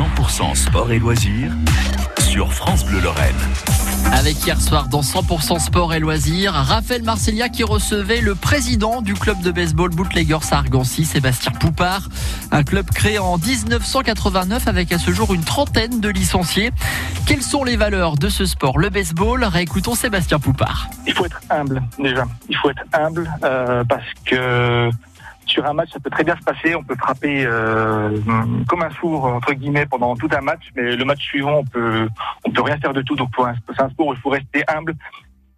100% sport et loisirs sur France Bleu Lorraine. Avec hier soir dans 100% sport et loisirs, Raphaël Marcellia qui recevait le président du club de baseball Bootleggers à Argancy, Sébastien Poupard. Un club créé en 1989 avec à ce jour une trentaine de licenciés. Quelles sont les valeurs de ce sport, le baseball? Réécoutons Sébastien Poupard. Il faut être humble déjà. Il faut être humble euh, parce que sur un match, ça peut très bien se passer. On peut frapper euh, comme un sourd entre guillemets pendant tout un match, mais le match suivant, on peut on peut rien faire de tout. Donc c'est un sport où il faut rester humble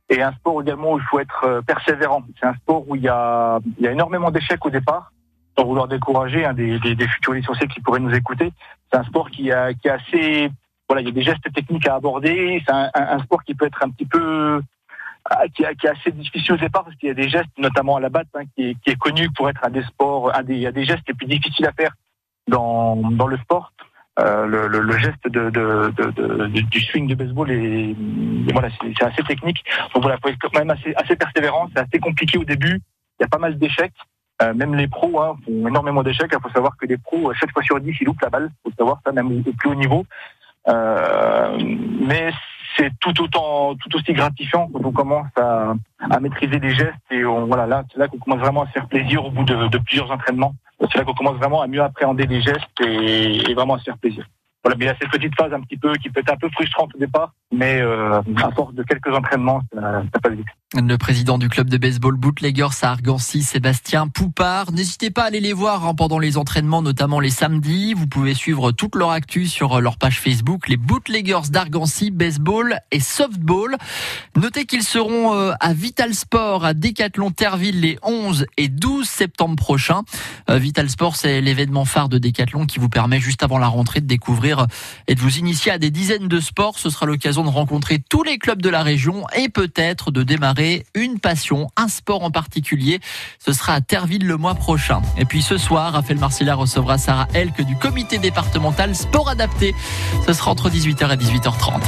et un sport également où il faut être euh, persévérant. C'est un sport où il y a énormément d'échecs au départ. Sans vouloir décourager hein, des, futurs licenciés qui pourraient nous écouter, c'est un sport qui a est assez voilà, il y a des gestes techniques à aborder. C'est un, sport qui peut être un petit peu qui, qui, est assez difficile au départ parce qu'il y a des gestes, notamment à la batte, hein, qui, est, qui, connu pour être un des sports, un des, il y a des gestes les plus difficiles à faire dans, dans le sport. Euh, le, geste du swing de baseball est, voilà, c'est assez technique. Donc voilà, faut être quand même assez, assez persévérant. C'est assez compliqué au début. Il y a pas mal d'échecs. Euh, même les pros hein, font énormément d'échecs. Il faut savoir que les pros, 7 fois sur 10, ils loupent la balle. Il faut savoir ça, même au, plus haut niveau. Euh, mais tout tout aussi gratifiant quand on commence à, à maîtriser les gestes et on, voilà, là, c'est là qu'on commence vraiment à se faire plaisir au bout de, de plusieurs entraînements. C'est là qu'on commence vraiment à mieux appréhender les gestes et, et vraiment à se faire plaisir. Voilà, mais il y a cette petite phase un petit peu qui peut être un peu frustrante au départ, mais euh, à force de quelques entraînements, ça, ça passe vite. Le président du club de baseball Bootleggers à Argancy, Sébastien Poupard. N'hésitez pas à aller les voir hein, pendant les entraînements, notamment les samedis. Vous pouvez suivre toute leur actu sur leur page Facebook, les Bootleggers d'Argancy, baseball et softball. Notez qu'ils seront euh, à Vital Sport, à Décathlon Terville les 11 et 12 septembre prochains. Euh, Vital Sport, c'est l'événement phare de Décathlon qui vous permet juste avant la rentrée de découvrir et de vous initier à des dizaines de sports. Ce sera l'occasion de rencontrer tous les clubs de la région et peut-être de démarrer une passion, un sport en particulier. Ce sera à Terville le mois prochain. Et puis ce soir, Raphaël Marcella recevra Sarah Elk du comité départemental sport adapté. Ce sera entre 18h et 18h30.